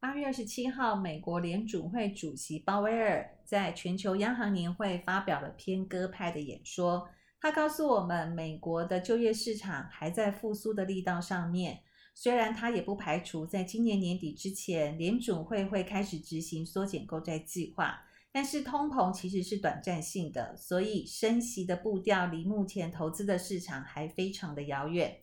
八月二十七号，美国联准会主席鲍威尔在全球央行年会发表了偏鸽派的演说。他告诉我们，美国的就业市场还在复苏的力道上面。虽然他也不排除在今年年底之前，联准会会开始执行缩减购债计划，但是通膨其实是短暂性的，所以升息的步调离目前投资的市场还非常的遥远。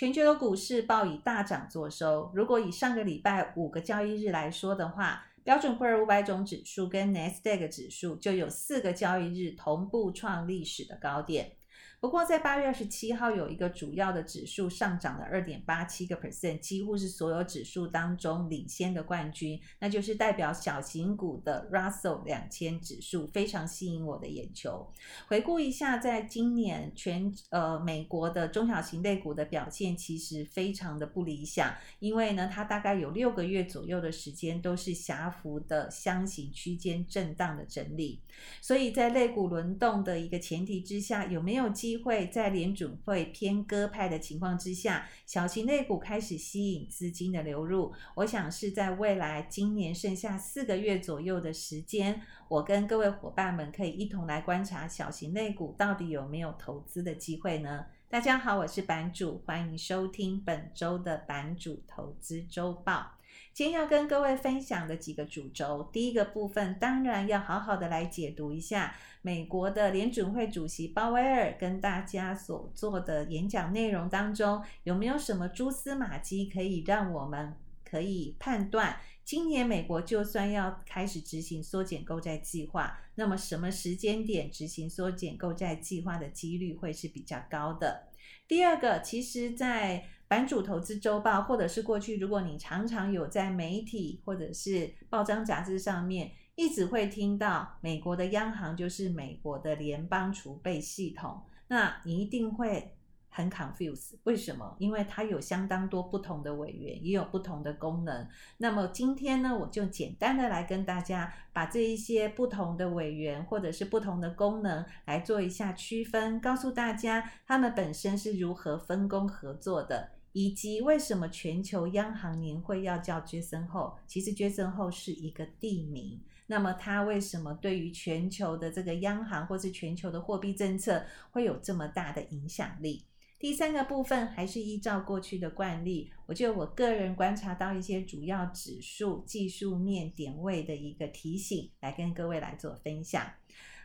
全球的股市报以大涨作收。如果以上个礼拜五个交易日来说的话，标准普尔五百种指数跟纳斯达克指数就有四个交易日同步创历史的高点。不过，在八月二十七号，有一个主要的指数上涨了二点八七个 percent，几乎是所有指数当中领先的冠军，那就是代表小型股的 Russell 两千指数，非常吸引我的眼球。回顾一下，在今年全呃美国的中小型类股的表现，其实非常的不理想，因为呢，它大概有六个月左右的时间都是狭幅的箱型区间震荡的整理，所以在类股轮动的一个前提之下，有没有机机会在联准会偏鸽派的情况之下，小型类股开始吸引资金的流入。我想是在未来今年剩下四个月左右的时间，我跟各位伙伴们可以一同来观察小型类股到底有没有投资的机会呢？大家好，我是版主，欢迎收听本周的版主投资周报。今天要跟各位分享的几个主轴，第一个部分当然要好好的来解读一下美国的联准会主席鲍威尔跟大家所做的演讲内容当中，有没有什么蛛丝马迹可以让我们可以判断，今年美国就算要开始执行缩减购债计划，那么什么时间点执行缩减购债计划的几率会是比较高的？第二个，其实，在版主投资周报，或者是过去，如果你常常有在媒体或者是报章杂志上面，一直会听到美国的央行就是美国的联邦储备系统，那你一定会。很 confuse，为什么？因为它有相当多不同的委员，也有不同的功能。那么今天呢，我就简单的来跟大家把这一些不同的委员或者是不同的功能来做一下区分，告诉大家他们本身是如何分工合作的，以及为什么全球央行年会要叫杰森后。其实杰森后是一个地名。那么它为什么对于全球的这个央行或是全球的货币政策会有这么大的影响力？第三个部分还是依照过去的惯例，我就我个人观察到一些主要指数技术面点位的一个提醒，来跟各位来做分享。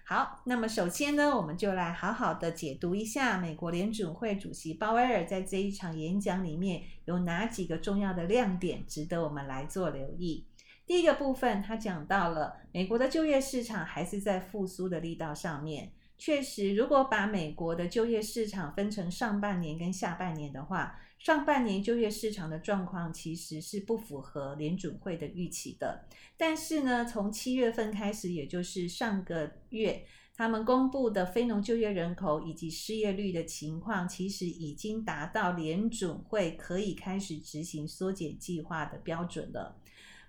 好，那么首先呢，我们就来好好的解读一下美国联准会主席鲍威尔在这一场演讲里面有哪几个重要的亮点，值得我们来做留意。第一个部分，他讲到了美国的就业市场还是在复苏的力道上面。确实，如果把美国的就业市场分成上半年跟下半年的话，上半年就业市场的状况其实是不符合联准会的预期的。但是呢，从七月份开始，也就是上个月，他们公布的非农就业人口以及失业率的情况，其实已经达到联准会可以开始执行缩减计划的标准了。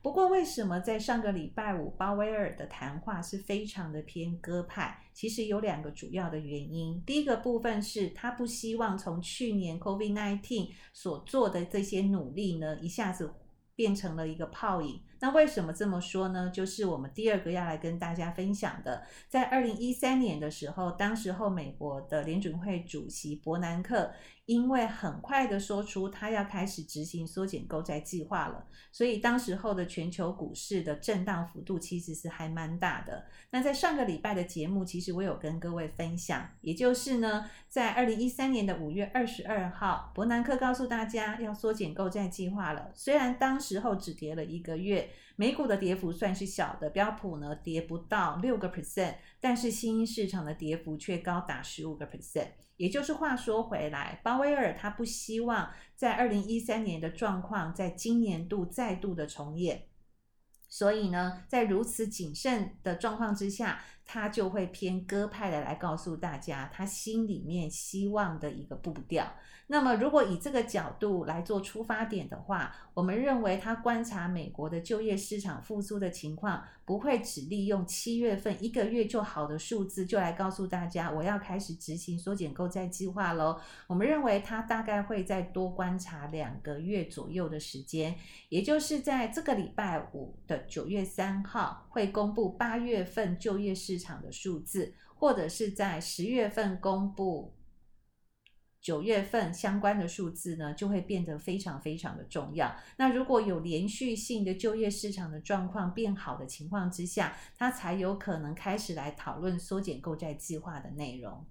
不过，为什么在上个礼拜五鲍威尔的谈话是非常的偏鸽派？其实有两个主要的原因。第一个部分是他不希望从去年 COVID-19 所做的这些努力呢，一下子变成了一个泡影。那为什么这么说呢？就是我们第二个要来跟大家分享的，在二零一三年的时候，当时候美国的联准会主席伯南克。因为很快的说出他要开始执行缩减购债计划了，所以当时候的全球股市的震荡幅度其实是还蛮大的。那在上个礼拜的节目，其实我有跟各位分享，也就是呢，在二零一三年的五月二十二号，伯南克告诉大家要缩减购债计划了。虽然当时候只跌了一个月，美股的跌幅算是小的，标普呢跌不到六个 percent，但是新兴市场的跌幅却高达十五个 percent。也就是话说回来，鲍威尔他不希望在二零一三年的状况在今年度再度的重演，所以呢，在如此谨慎的状况之下，他就会偏鸽派的来告诉大家他心里面希望的一个步调。那么，如果以这个角度来做出发点的话，我们认为他观察美国的就业市场复苏的情况，不会只利用七月份一个月就好的数字就来告诉大家我要开始执行缩减购债计划喽。我们认为他大概会再多观察两个月左右的时间，也就是在这个礼拜五的九月三号会公布八月份就业市市场的数字，或者是在十月份公布。九月份相关的数字呢，就会变得非常非常的重要。那如果有连续性的就业市场的状况变好的情况之下，他才有可能开始来讨论缩减购债计划的内容。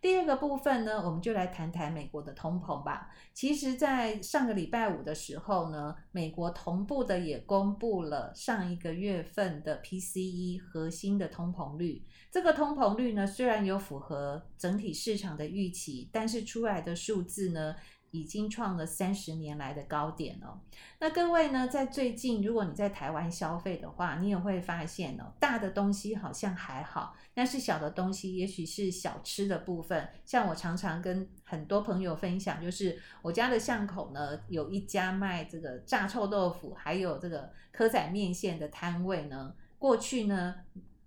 第二个部分呢，我们就来谈谈美国的通膨吧。其实，在上个礼拜五的时候呢，美国同步的也公布了上一个月份的 PCE 核心的通膨率。这个通膨率呢，虽然有符合整体市场的预期，但是出来的数字呢，已经创了三十年来的高点哦。那各位呢，在最近，如果你在台湾消费的话，你也会发现哦，大的东西好像还好，但是小的东西，也许是小吃的部分。像我常常跟很多朋友分享，就是我家的巷口呢，有一家卖这个炸臭豆腐，还有这个蚵仔面线的摊位呢。过去呢，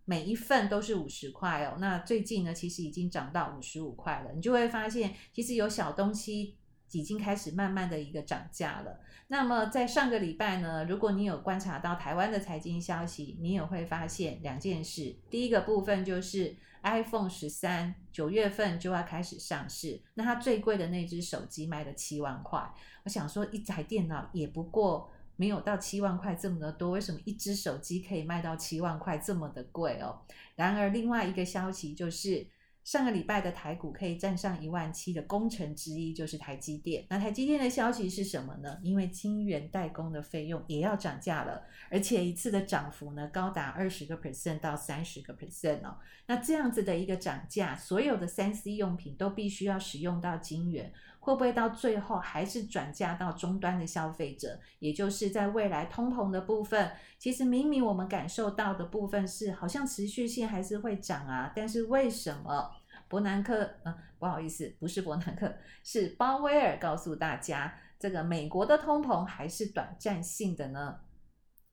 每一份都是五十块哦。那最近呢，其实已经涨到五十五块了。你就会发现，其实有小东西。已经开始慢慢的一个涨价了。那么在上个礼拜呢，如果你有观察到台湾的财经消息，你也会发现两件事。第一个部分就是 iPhone 十三九月份就要开始上市，那它最贵的那只手机卖了七万块。我想说，一台电脑也不过没有到七万块这么的多，为什么一只手机可以卖到七万块这么的贵哦？然而另外一个消息就是。上个礼拜的台股可以站上一万七的工程之一就是台积电。那台积电的消息是什么呢？因为晶圆代工的费用也要涨价了，而且一次的涨幅呢高达二十个 percent 到三十个 percent 哦。那这样子的一个涨价，所有的三 C 用品都必须要使用到晶圆。会不会到最后还是转嫁到终端的消费者？也就是在未来通膨的部分，其实明明我们感受到的部分是好像持续性还是会涨啊，但是为什么伯南克？嗯，不好意思，不是伯南克，是鲍威尔告诉大家，这个美国的通膨还是短暂性的呢？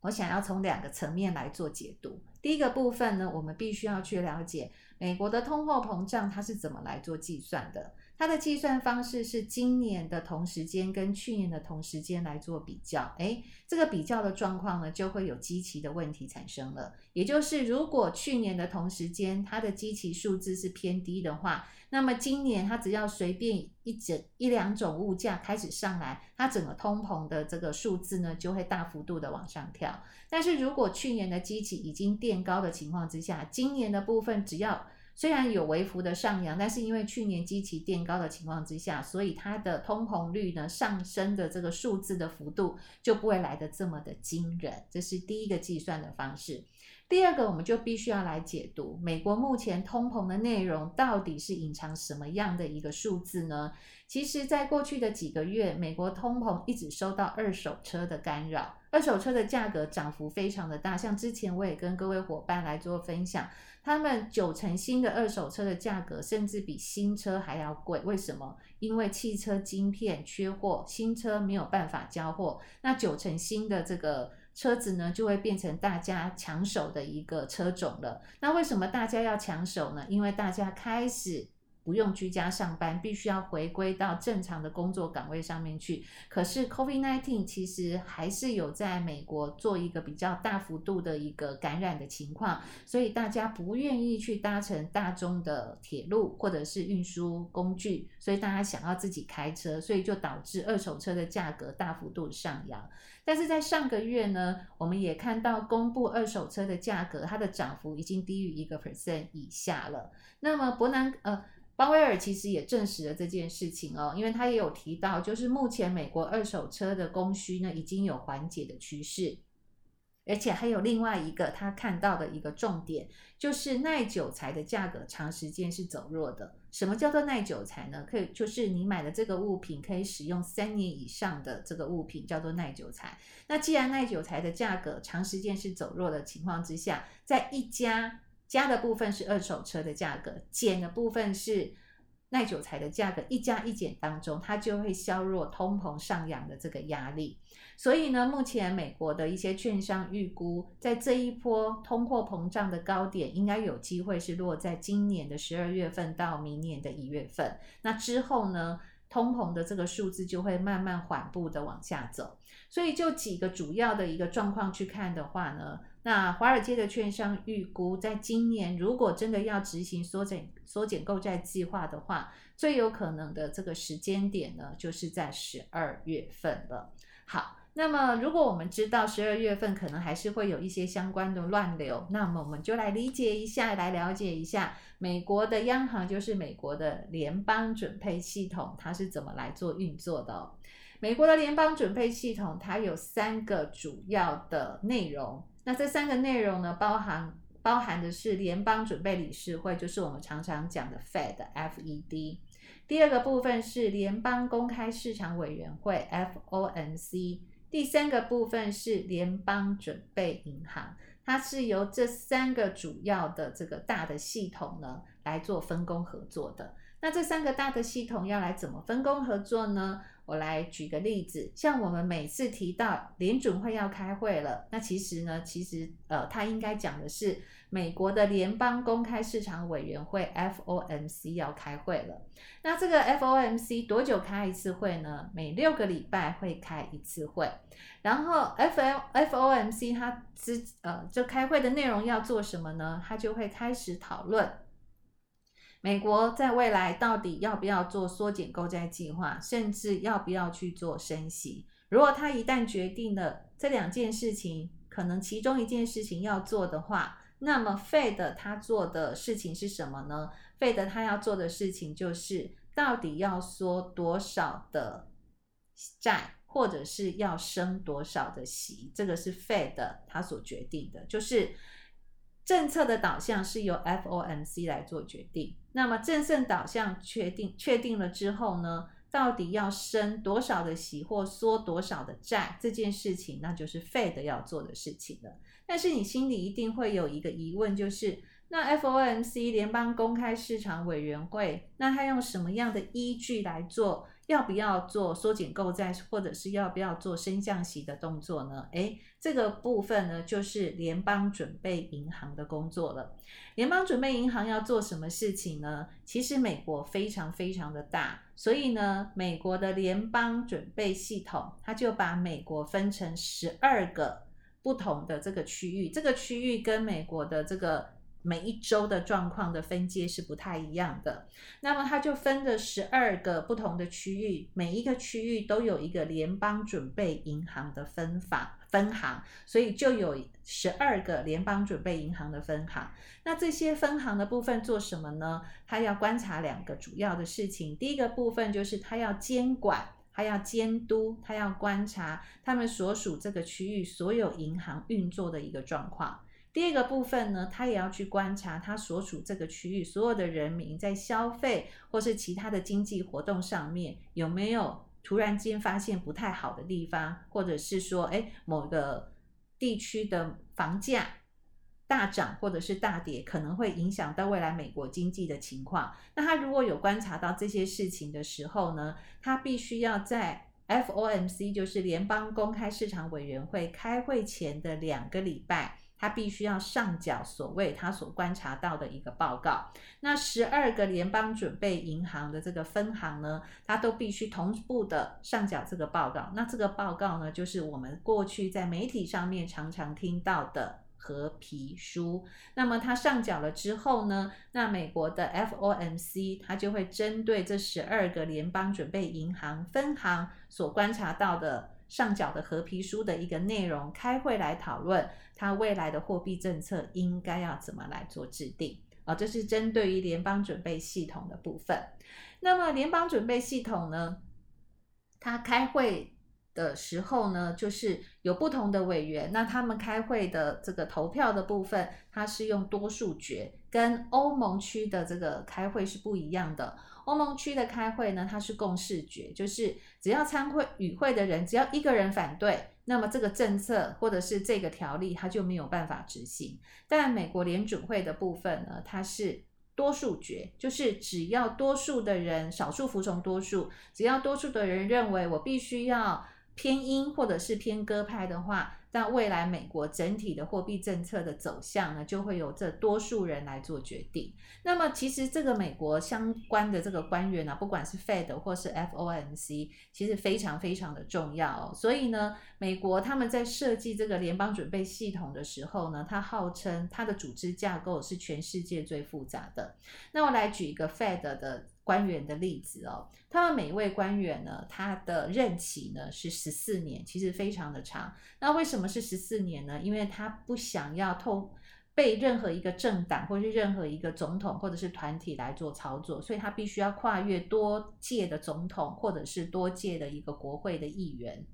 我想要从两个层面来做解读。第一个部分呢，我们必须要去了解美国的通货膨胀它是怎么来做计算的。它的计算方式是今年的同时间跟去年的同时间来做比较，诶，这个比较的状况呢，就会有基期的问题产生了。也就是如果去年的同时间它的基期数字是偏低的话，那么今年它只要随便一整一两种物价开始上来，它整个通膨的这个数字呢，就会大幅度的往上跳。但是如果去年的基期已经垫高的情况之下，今年的部分只要虽然有微幅的上扬，但是因为去年基期垫高的情况之下，所以它的通膨率呢，上升的这个数字的幅度就不会来得这么的惊人。这是第一个计算的方式。第二个，我们就必须要来解读美国目前通膨的内容到底是隐藏什么样的一个数字呢？其实，在过去的几个月，美国通膨一直受到二手车的干扰，二手车的价格涨幅非常的大。像之前我也跟各位伙伴来做分享，他们九成新的二手车的价格甚至比新车还要贵。为什么？因为汽车晶片缺货，新车没有办法交货，那九成新的这个。车子呢，就会变成大家抢手的一个车种了。那为什么大家要抢手呢？因为大家开始。不用居家上班，必须要回归到正常的工作岗位上面去。可是 COVID-19 其实还是有在美国做一个比较大幅度的一个感染的情况，所以大家不愿意去搭乘大众的铁路或者是运输工具，所以大家想要自己开车，所以就导致二手车的价格大幅度上扬。但是在上个月呢，我们也看到公布二手车的价格，它的涨幅已经低于一个 percent 以下了。那么伯南呃。鲍威尔其实也证实了这件事情哦，因为他也有提到，就是目前美国二手车的供需呢已经有缓解的趋势，而且还有另外一个他看到的一个重点，就是耐久材的价格长时间是走弱的。什么叫做耐久材呢？可以就是你买的这个物品可以使用三年以上的这个物品叫做耐久材。那既然耐久材的价格长时间是走弱的情况之下，在一家加的部分是二手车的价格，减的部分是耐久材的价格，一加一减当中，它就会削弱通膨上扬的这个压力。所以呢，目前美国的一些券商预估，在这一波通货膨胀的高点，应该有机会是落在今年的十二月份到明年的一月份。那之后呢，通膨的这个数字就会慢慢缓步的往下走。所以就几个主要的一个状况去看的话呢，那华尔街的券商预估，在今年如果真的要执行缩减缩减购债计划的话，最有可能的这个时间点呢，就是在十二月份了。好。那么，如果我们知道十二月份可能还是会有一些相关的乱流，那么我们就来理解一下，来了解一下美国的央行，就是美国的联邦准备系统，它是怎么来做运作的。美国的联邦准备系统它有三个主要的内容，那这三个内容呢，包含包含的是联邦准备理事会，就是我们常常讲的 Fed（FED）。第二个部分是联邦公开市场委员会 （FOMC）。第三个部分是联邦准备银行，它是由这三个主要的这个大的系统呢来做分工合作的。那这三个大的系统要来怎么分工合作呢？我来举个例子，像我们每次提到联准会要开会了，那其实呢，其实呃，它应该讲的是美国的联邦公开市场委员会 FOMC 要开会了。那这个 FOMC 多久开一次会呢？每六个礼拜会开一次会。然后 FOMC 它之呃，这开会的内容要做什么呢？它就会开始讨论。美国在未来到底要不要做缩减购债计划，甚至要不要去做升息？如果他一旦决定了这两件事情，可能其中一件事情要做的话，那么 Fed 他做的事情是什么呢？Fed 他要做的事情就是到底要缩多少的债，或者是要升多少的息，这个是 Fed 他所决定的，就是。政策的导向是由 FOMC 来做决定。那么政策导向确定确定了之后呢，到底要升多少的息或缩多少的债这件事情，那就是 Fed 要做的事情了。但是你心里一定会有一个疑问，就是那 FOMC 联邦公开市场委员会，那他用什么样的依据来做？要不要做缩减购债，或者是要不要做升降息的动作呢？诶，这个部分呢，就是联邦准备银行的工作了。联邦准备银行要做什么事情呢？其实美国非常非常的大，所以呢，美国的联邦准备系统，它就把美国分成十二个不同的这个区域，这个区域跟美国的这个。每一周的状况的分界是不太一样的，那么它就分了十二个不同的区域，每一个区域都有一个联邦准备银行的分法分行，所以就有十二个联邦准备银行的分行。那这些分行的部分做什么呢？它要观察两个主要的事情，第一个部分就是它要监管，它要监督，它要观察他们所属这个区域所有银行运作的一个状况。第二个部分呢，他也要去观察他所处这个区域所有的人民在消费或是其他的经济活动上面有没有突然间发现不太好的地方，或者是说，哎，某个地区的房价大涨或者是大跌，可能会影响到未来美国经济的情况。那他如果有观察到这些事情的时候呢，他必须要在 FOMC，就是联邦公开市场委员会开会前的两个礼拜。他必须要上缴所谓他所观察到的一个报告。那十二个联邦准备银行的这个分行呢，它都必须同步的上缴这个报告。那这个报告呢，就是我们过去在媒体上面常常听到的和皮书。那么它上缴了之后呢，那美国的 FOMC 它就会针对这十二个联邦准备银行分行所观察到的。上缴的合皮书的一个内容，开会来讨论它未来的货币政策应该要怎么来做制定啊，这是针对于联邦准备系统的部分。那么联邦准备系统呢，它开会的时候呢，就是有不同的委员，那他们开会的这个投票的部分，它是用多数决，跟欧盟区的这个开会是不一样的。欧盟区的开会呢，它是共识决，就是只要参会与会的人只要一个人反对，那么这个政策或者是这个条例，它就没有办法执行。但美国联准会的部分呢，它是多数决，就是只要多数的人，少数服从多数，只要多数的人认为我必须要偏鹰或者是偏鸽派的话。那未来美国整体的货币政策的走向呢，就会由这多数人来做决定。那么，其实这个美国相关的这个官员呢、不管是 Fed 或是 FOMC，其实非常非常的重要哦。所以呢，美国他们在设计这个联邦准备系统的时候呢，它号称它的组织架构是全世界最复杂的。那我来举一个 Fed 的。官员的例子哦，他们每一位官员呢，他的任期呢是十四年，其实非常的长。那为什么是十四年呢？因为他不想要透被任何一个政党或是任何一个总统或者是团体来做操作，所以他必须要跨越多届的总统或者是多届的一个国会的议员。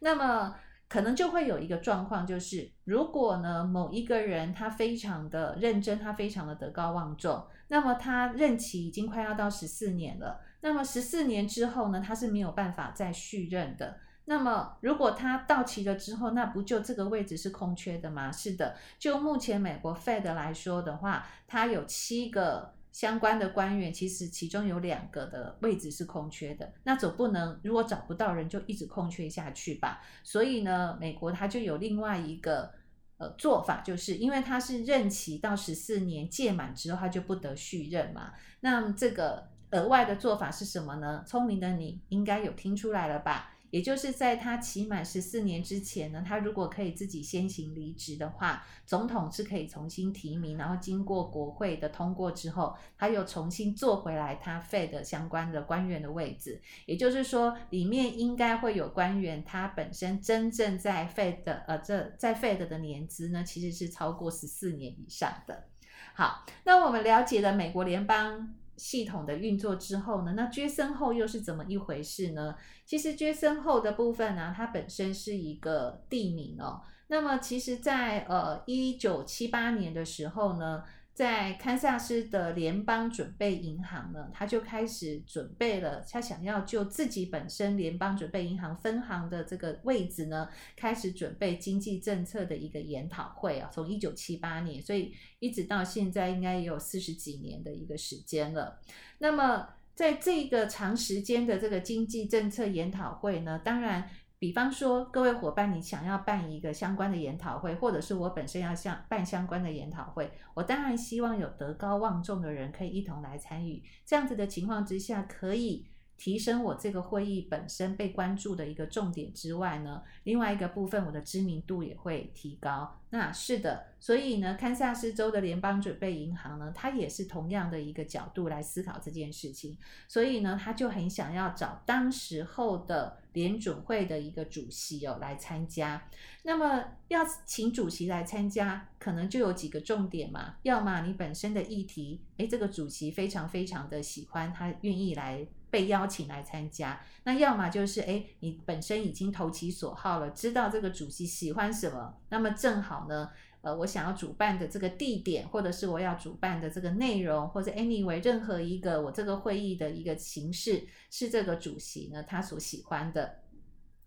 那么可能就会有一个状况，就是如果呢某一个人他非常的认真，他非常的德高望重。那么他任期已经快要到十四年了，那么十四年之后呢，他是没有办法再续任的。那么如果他到期了之后，那不就这个位置是空缺的吗？是的，就目前美国 Fed 来说的话，他有七个相关的官员，其实其中有两个的位置是空缺的。那总不能如果找不到人就一直空缺下去吧？所以呢，美国他就有另外一个。呃，做法就是因为他是任期到十四年届满之后，他就不得续任嘛。那这个额外的做法是什么呢？聪明的你应该有听出来了吧？也就是在他期满十四年之前呢，他如果可以自己先行离职的话，总统是可以重新提名，然后经过国会的通过之后，他又重新坐回来他 Fed 相关的官员的位置。也就是说，里面应该会有官员，他本身真正在 Fed 呃这在 Fed 的年资呢，其实是超过十四年以上的。好，那我们了解了美国联邦。系统的运作之后呢，那杰森后又是怎么一回事呢？其实杰森后的部分呢、它本身是一个地名哦。那么其实，在呃一九七八年的时候呢。在堪萨斯的联邦准备银行呢，他就开始准备了，他想要就自己本身联邦准备银行分行的这个位置呢，开始准备经济政策的一个研讨会啊。从一九七八年，所以一直到现在应该也有四十几年的一个时间了。那么在这个长时间的这个经济政策研讨会呢，当然。比方说，各位伙伴，你想要办一个相关的研讨会，或者是我本身要相办相关的研讨会，我当然希望有德高望重的人可以一同来参与。这样子的情况之下，可以。提升我这个会议本身被关注的一个重点之外呢，另外一个部分我的知名度也会提高。那是的，所以呢，堪萨斯州的联邦准备银行呢，它也是同样的一个角度来思考这件事情。所以呢，他就很想要找当时候的联准会的一个主席哦来参加。那么要请主席来参加，可能就有几个重点嘛。要么你本身的议题，诶，这个主席非常非常的喜欢，他愿意来。被邀请来参加，那要么就是诶，你本身已经投其所好了，知道这个主席喜欢什么，那么正好呢，呃，我想要主办的这个地点，或者是我要主办的这个内容，或者 anyway 任何一个我这个会议的一个形式，是这个主席呢他所喜欢的。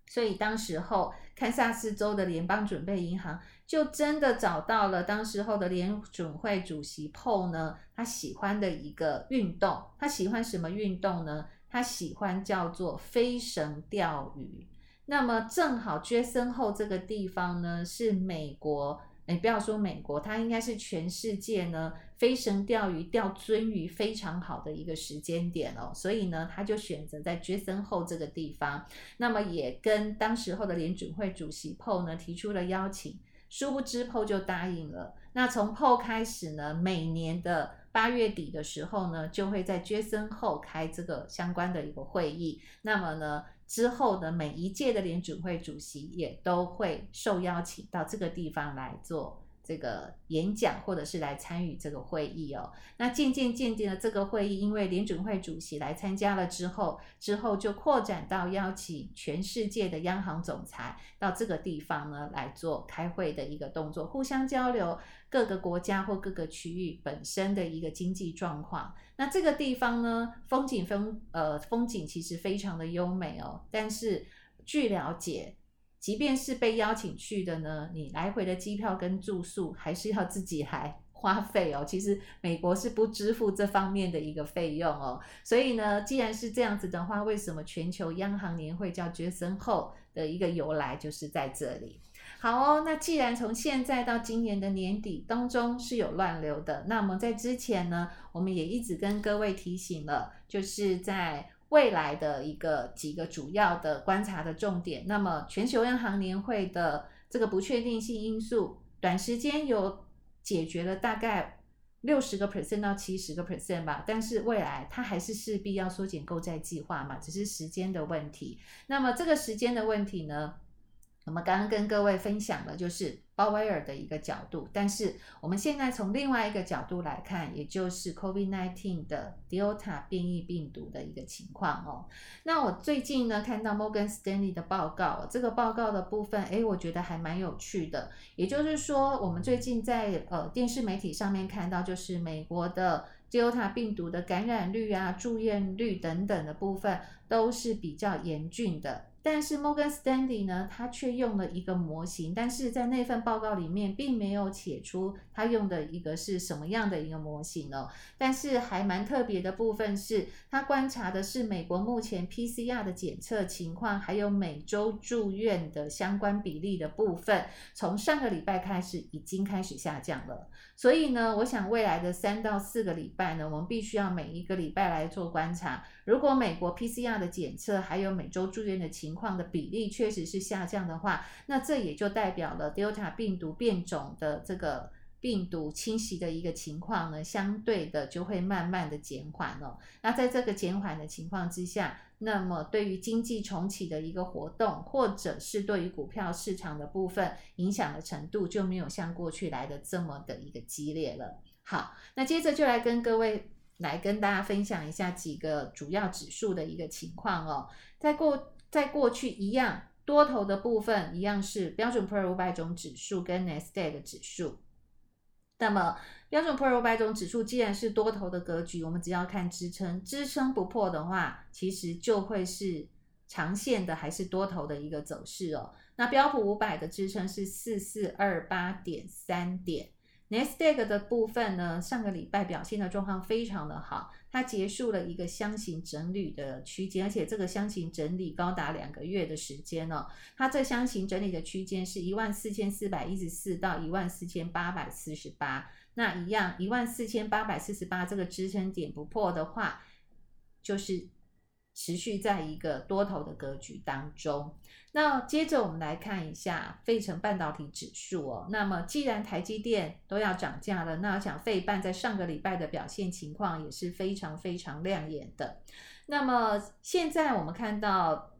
所以当时候，堪萨斯州的联邦准备银行就真的找到了当时候的联准会主席 Paul 呢，他喜欢的一个运动。他喜欢什么运动呢？他喜欢叫做飞绳钓鱼。那么正好杰森后这个地方呢，是美国。你不要说美国，它应该是全世界呢飞绳钓鱼、钓鳟鱼非常好的一个时间点哦，所以呢，他就选择在杰森后这个地方。那么也跟当时候的联准会主席 PO 呢提出了邀请，殊不知 PO 就答应了。那从 PO 开始呢，每年的八月底的时候呢，就会在杰森后开这个相关的一个会议。那么呢，之后的每一届的联准会主席也都会受邀请到这个地方来做这个演讲，或者是来参与这个会议哦。那渐渐渐渐的，这个会议因为联准会主席来参加了之后，之后就扩展到邀请全世界的央行总裁到这个地方呢来做开会的一个动作，互相交流各个国家或各个区域本身的一个经济状况。那这个地方呢，风景风呃风景其实非常的优美哦，但是据了解。即便是被邀请去的呢，你来回的机票跟住宿还是要自己来 花费哦。其实美国是不支付这方面的一个费用哦。所以呢，既然是这样子的话，为什么全球央行年会叫 Jackson Hole 的一个由来就是在这里。好哦，那既然从现在到今年的年底当中是有乱流的，那么在之前呢，我们也一直跟各位提醒了，就是在。未来的一个几个主要的观察的重点，那么全球央行年会的这个不确定性因素，短时间有解决了大概六十个 percent 到七十个 percent 吧，但是未来它还是势必要缩减购债计划嘛，只是时间的问题。那么这个时间的问题呢，我们刚刚跟各位分享的就是鲍威尔的一个角度，但是我们现在从另外一个角度来看，也就是 COVID-19 的 Delta 变异病毒的一个情况哦。那我最近呢看到 Morgan Stanley 的报告，这个报告的部分，诶，我觉得还蛮有趣的。也就是说，我们最近在呃电视媒体上面看到，就是美国的 Delta 病毒的感染率啊、住院率等等的部分都是比较严峻的。但是 Morgan Stanley 呢，他却用了一个模型，但是在那份报告里面并没有写出他用的一个是什么样的一个模型哦。但是还蛮特别的部分是，他观察的是美国目前 PCR 的检测情况，还有每周住院的相关比例的部分，从上个礼拜开始已经开始下降了。所以呢，我想未来的三到四个礼拜呢，我们必须要每一个礼拜来做观察。如果美国 PCR 的检测还有每周住院的情况的比例确实是下降的话，那这也就代表了 Delta 病毒变种的这个病毒侵袭的一个情况呢，相对的就会慢慢的减缓了。那在这个减缓的情况之下，那么对于经济重启的一个活动，或者是对于股票市场的部分影响的程度，就没有像过去来的这么的一个激烈了。好，那接着就来跟各位。来跟大家分享一下几个主要指数的一个情况哦。在过在过去一样多头的部分，一样是标准普尔五百种指数跟纳斯达克指数。那么标准普尔五百种指数既然是多头的格局，我们只要看支撑，支撑不破的话，其实就会是长线的还是多头的一个走势哦。那标普五百的支撑是四四二八点三点。Nasdaq 的部分呢，上个礼拜表现的状况非常的好，它结束了一个箱型整理的区间，而且这个箱型整理高达两个月的时间哦。它这箱型整理的区间是一万四千四百一十四到一万四千八百四十八，那一样一万四千八百四十八这个支撑点不破的话，就是。持续在一个多头的格局当中。那接着我们来看一下费城半导体指数哦。那么既然台积电都要涨价了，那我想费半在上个礼拜的表现情况也是非常非常亮眼的。那么现在我们看到。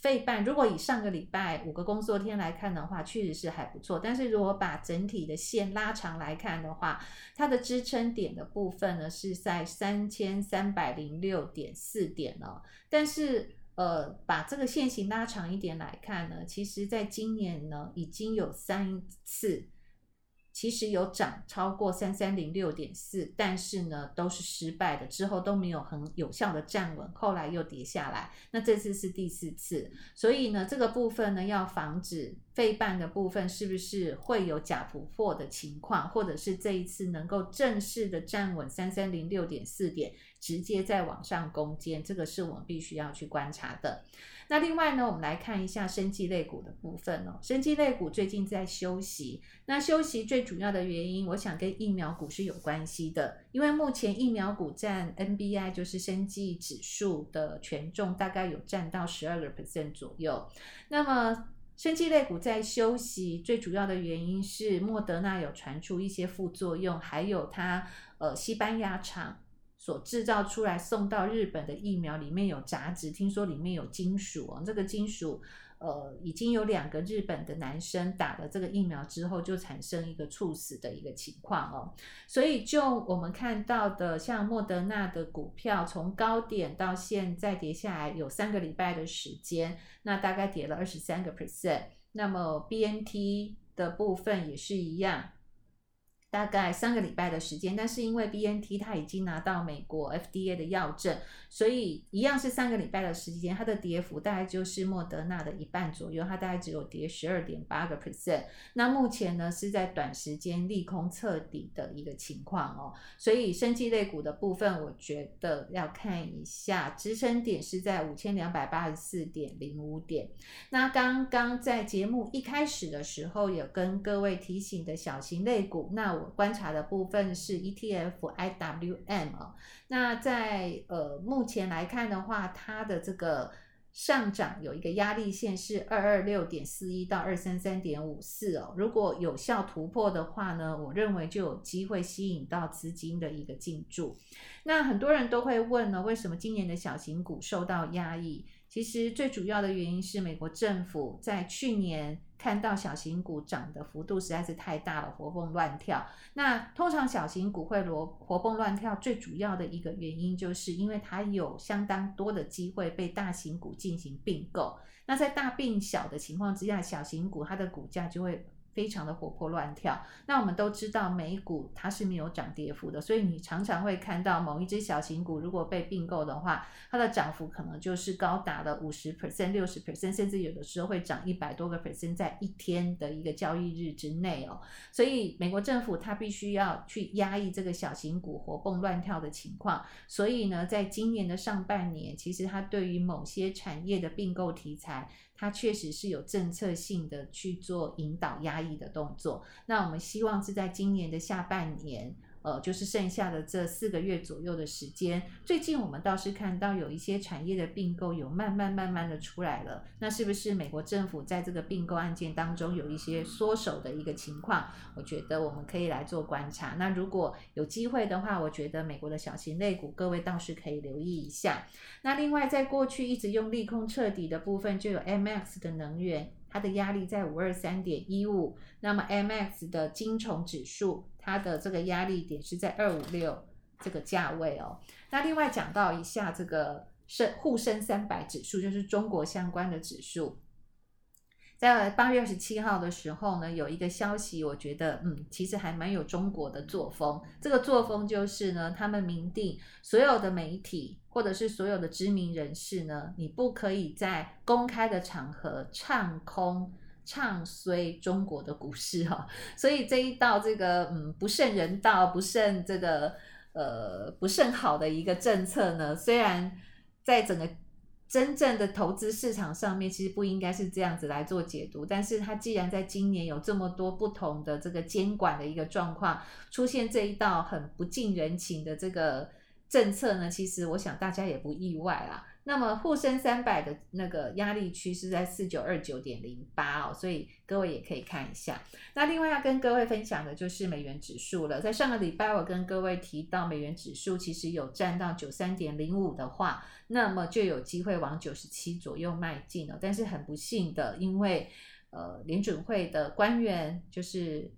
费半如果以上个礼拜五个工作天来看的话，确实是还不错。但是如果把整体的线拉长来看的话，它的支撑点的部分呢是在三千三百零六点四点哦。但是呃，把这个线型拉长一点来看呢，其实在今年呢已经有三次。其实有涨超过三三零六点四，但是呢都是失败的，之后都没有很有效的站稳，后来又跌下来。那这次是第四次，所以呢这个部分呢要防止费半的部分是不是会有假突破的情况，或者是这一次能够正式的站稳三三零六点四点，直接再往上攻坚，这个是我们必须要去观察的。那另外呢，我们来看一下生技类股的部分哦。生技类股最近在休息，那休息最主要的原因，我想跟疫苗股是有关系的。因为目前疫苗股占 NBI 就是生技指数的权重，大概有占到十二个 percent 左右。那么生技类股在休息，最主要的原因是莫德纳有传出一些副作用，还有它呃西班牙厂。所制造出来送到日本的疫苗里面有杂质，听说里面有金属哦，这个金属呃，已经有两个日本的男生打了这个疫苗之后，就产生一个猝死的一个情况哦。所以就我们看到的，像莫德纳的股票从高点到现在跌下来有三个礼拜的时间，那大概跌了二十三个 percent。那么 BNT 的部分也是一样。大概三个礼拜的时间，但是因为 BNT 它已经拿到美国 FDA 的药证，所以一样是三个礼拜的时间，它的跌幅大概就是莫德纳的一半左右，它大概只有跌十二点八个 percent。那目前呢是在短时间利空彻底的一个情况哦，所以生技类股的部分，我觉得要看一下支撑点是在五千两百八十四点零五点。那刚刚在节目一开始的时候有跟各位提醒的小型类股，那我观察的部分是 ETF IWM 啊，那在呃目前来看的话，它的这个上涨有一个压力线是二二六点四一到二三三点五四哦，如果有效突破的话呢，我认为就有机会吸引到资金的一个进驻。那很多人都会问呢，为什么今年的小型股受到压抑？其实最主要的原因是美国政府在去年看到小型股涨的幅度实在是太大了，活蹦乱跳。那通常小型股会活活蹦乱跳，最主要的一个原因就是因为它有相当多的机会被大型股进行并购。那在大并小的情况之下，小型股它的股价就会。非常的活泼乱跳，那我们都知道美股它是没有涨跌幅的，所以你常常会看到某一只小型股如果被并购的话，它的涨幅可能就是高达了五十 percent、六十 percent，甚至有的时候会涨一百多个 percent，在一天的一个交易日之内哦。所以美国政府它必须要去压抑这个小型股活蹦乱跳的情况，所以呢，在今年的上半年，其实它对于某些产业的并购题材。它确实是有政策性的去做引导压抑的动作，那我们希望是在今年的下半年。呃，就是剩下的这四个月左右的时间，最近我们倒是看到有一些产业的并购有慢慢慢慢的出来了。那是不是美国政府在这个并购案件当中有一些缩手的一个情况？我觉得我们可以来做观察。那如果有机会的话，我觉得美国的小型类股，各位倒是可以留意一下。那另外，在过去一直用利空彻底的部分，就有 MX 的能源。它的压力在五二三点一五，那么 MX 的金虫指数，它的这个压力点是在二五六这个价位哦。那另外讲到一下这个深沪深三百指数，就是中国相关的指数。在八月二十七号的时候呢，有一个消息，我觉得嗯，其实还蛮有中国的作风。这个作风就是呢，他们明定所有的媒体或者是所有的知名人士呢，你不可以在公开的场合唱空、唱衰中国的股市哈。所以这一道这个嗯不甚人道、不甚这个呃不甚好的一个政策呢，虽然在整个。真正的投资市场上面其实不应该是这样子来做解读，但是它既然在今年有这么多不同的这个监管的一个状况出现，这一道很不近人情的这个政策呢，其实我想大家也不意外啦。那么沪深三百的那个压力区是在四九二九点零八哦，所以各位也可以看一下。那另外要跟各位分享的就是美元指数了。在上个礼拜我跟各位提到，美元指数其实有站到九三点零五的话，那么就有机会往九十七左右迈进了。但是很不幸的，因为呃联准会的官员就是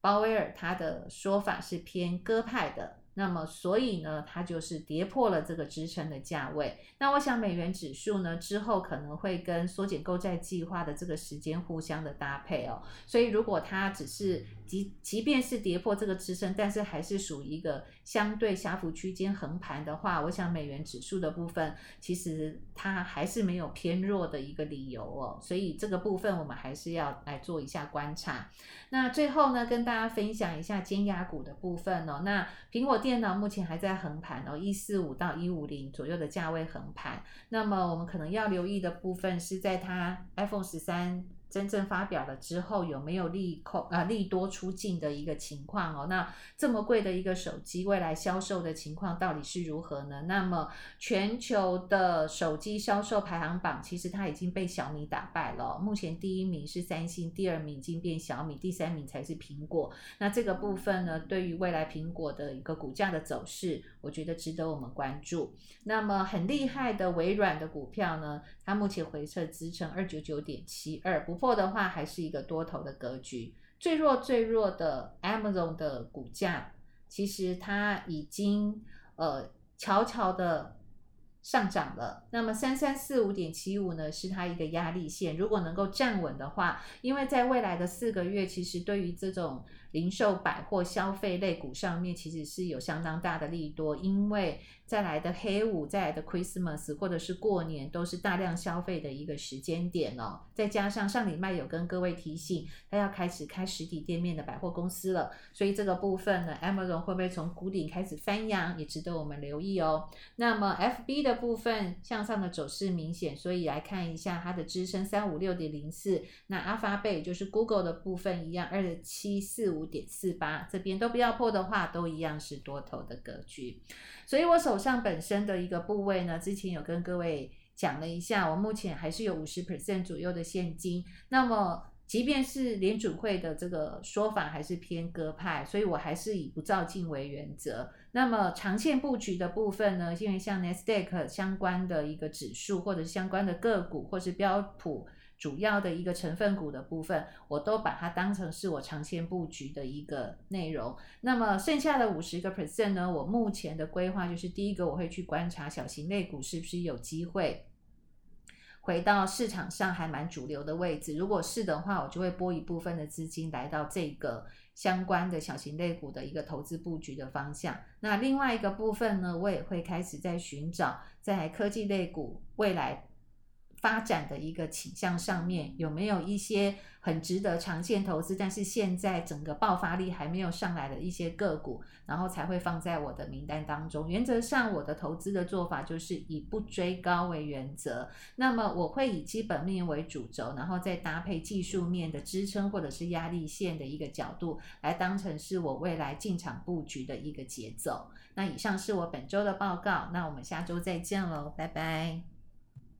鲍威尔，他的说法是偏鸽派的。那么，所以呢，它就是跌破了这个支撑的价位。那我想，美元指数呢之后可能会跟缩减购债计划的这个时间互相的搭配哦。所以，如果它只是即即便是跌破这个支撑，但是还是属于一个相对狭幅区间横盘的话，我想美元指数的部分其实它还是没有偏弱的一个理由哦。所以这个部分我们还是要来做一下观察。那最后呢，跟大家分享一下尖牙股的部分哦。那苹果电脑目前还在横盘哦，一四五到一五零左右的价位横盘。那么我们可能要留意的部分是在它 iPhone 十三真正发表了之后有没有利空啊利多出尽的一个情况哦？那这么贵的一个手机，未来销售的情况到底是如何呢？那么全球的手机销售排行榜，其实它已经被小米打败了。目前第一名是三星，第二名已经变小米，第三名才是苹果。那这个部分呢，对于未来苹果的一个股价的走势，我觉得值得我们关注。那么很厉害的微软的股票呢，它目前回撤支撑二九九点七二不破的话，还是一个多头的格局。最弱最弱的 Amazon 的股价，其实它已经呃悄悄的上涨了。那么三三四五点七五呢，是它一个压力线。如果能够站稳的话，因为在未来的四个月，其实对于这种零售百货消费类股上面，其实是有相当大的利多，因为。再来的黑五，再来的 Christmas，或者是过年，都是大量消费的一个时间点哦。再加上上礼拜有跟各位提醒，他要开始开实体店面的百货公司了，所以这个部分呢，Amazon 会不会从谷底开始翻扬，也值得我们留意哦。那么 FB 的部分向上的走势明显，所以来看一下它的支撑三五六点零四。那 Alphabet 就是 Google 的部分一样，二七四五点四八，这边都不要破的话，都一样是多头的格局。所以我手上本身的一个部位呢，之前有跟各位讲了一下，我目前还是有五十 percent 左右的现金。那么，即便是联准会的这个说法还是偏鸽派，所以我还是以不照进为原则。那么长线布局的部分呢，因为像 n e s d a q 相关的一个指数，或者相关的个股，或是标普。主要的一个成分股的部分，我都把它当成是我长线布局的一个内容。那么剩下的五十个 percent 呢，我目前的规划就是第一个，我会去观察小型类股是不是有机会回到市场上还蛮主流的位置。如果是的话，我就会拨一部分的资金来到这个相关的小型类股的一个投资布局的方向。那另外一个部分呢，我也会开始在寻找在科技类股未来。发展的一个倾向上面有没有一些很值得长线投资，但是现在整个爆发力还没有上来的一些个股，然后才会放在我的名单当中。原则上，我的投资的做法就是以不追高为原则。那么我会以基本面为主轴，然后再搭配技术面的支撑或者是压力线的一个角度，来当成是我未来进场布局的一个节奏。那以上是我本周的报告，那我们下周再见喽，拜拜。